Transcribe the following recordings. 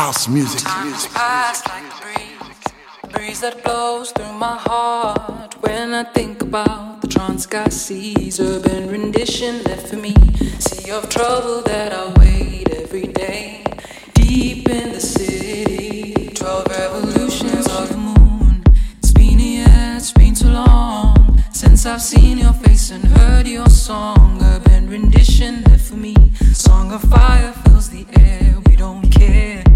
House music. music. Pass like breeze, breeze that blows through my heart when I think about the trance sky seas, urban rendition left for me. Sea of trouble that I wait every day, deep in the city. Twelve revolutions of the moon. It's been a it's been too long since I've seen your face and heard your song. Urban rendition left for me. Song of fire fills the air. We don't care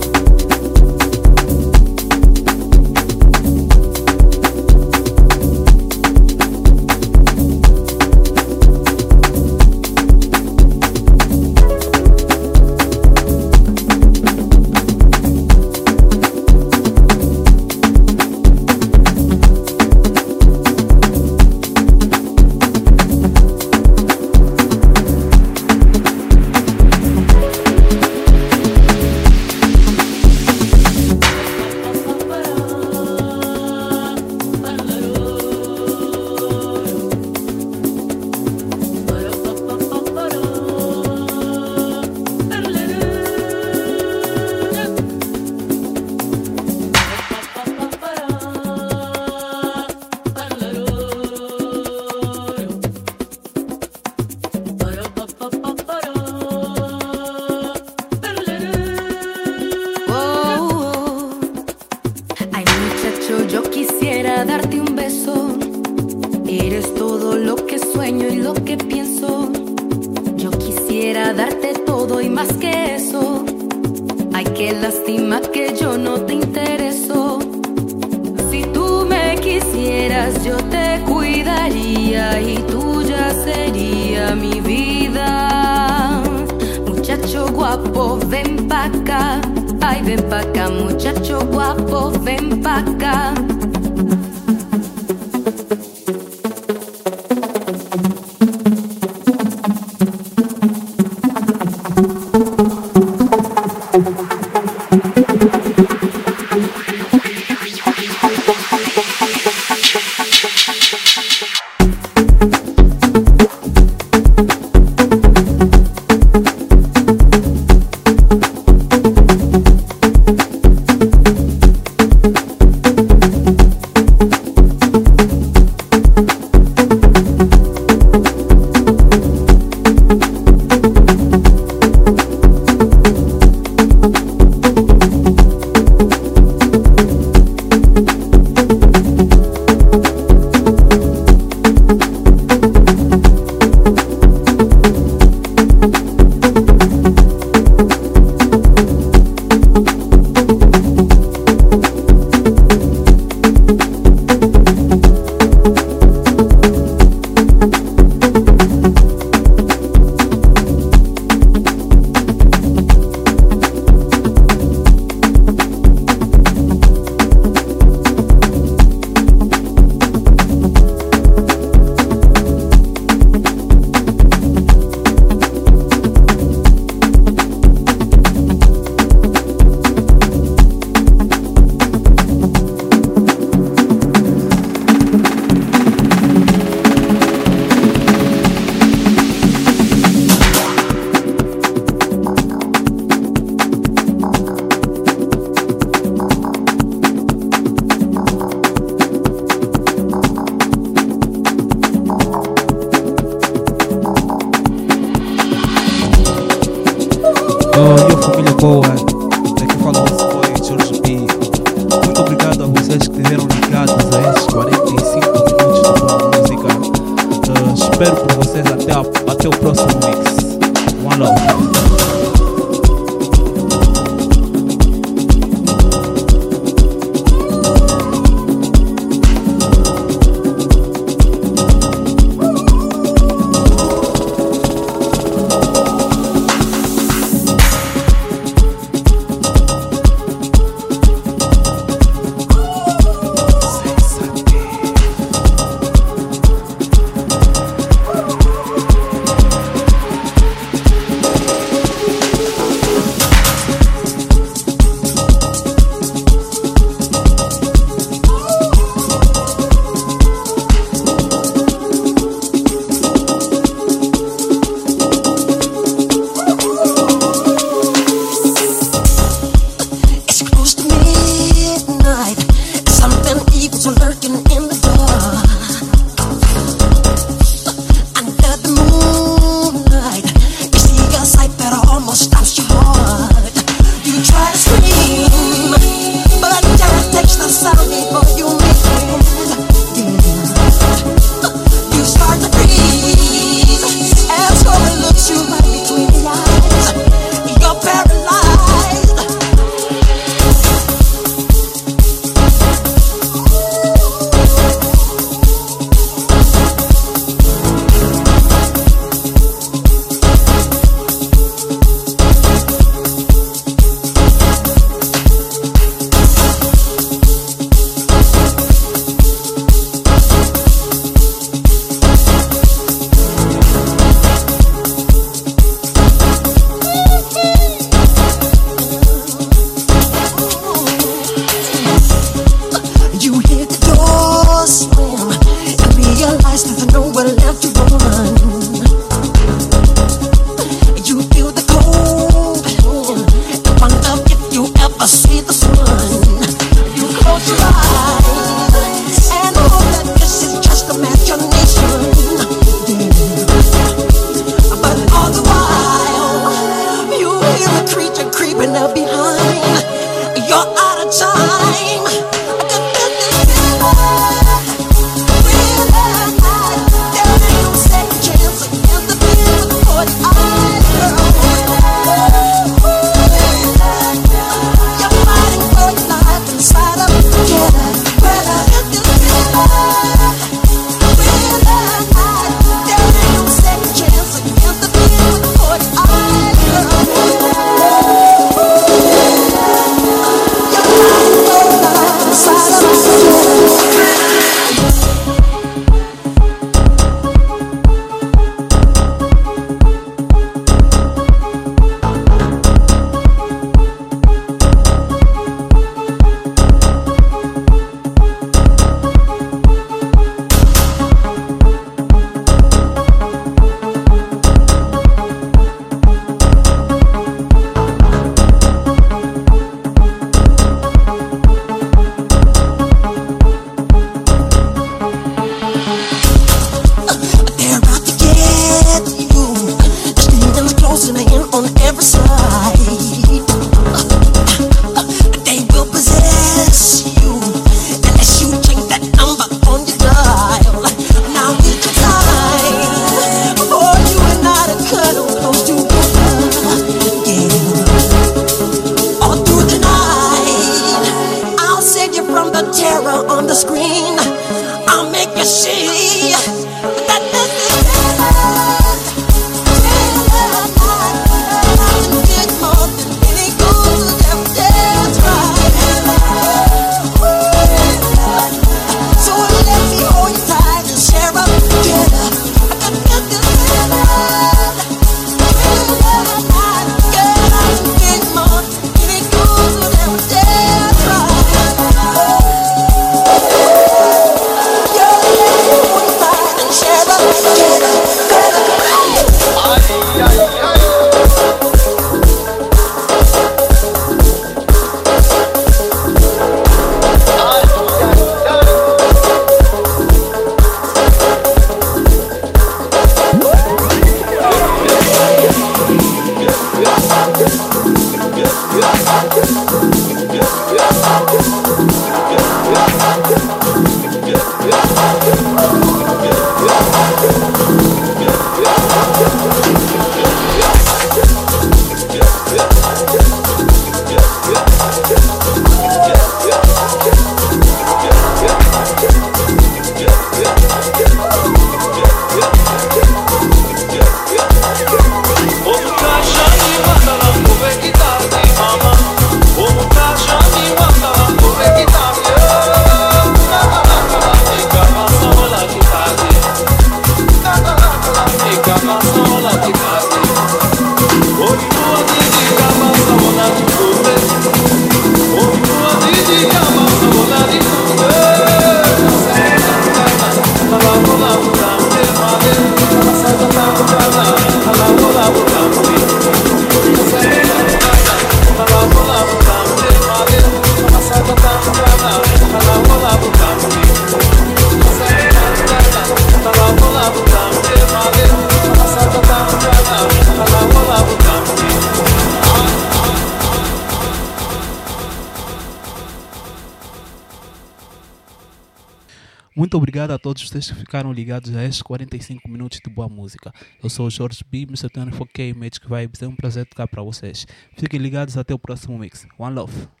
vocês que ficaram ligados a estes 45 minutos de boa música. Eu sou o Jorge B, Mr. 24K Magic Vibes. É um prazer tocar para vocês. Fiquem ligados até o próximo mix. One love.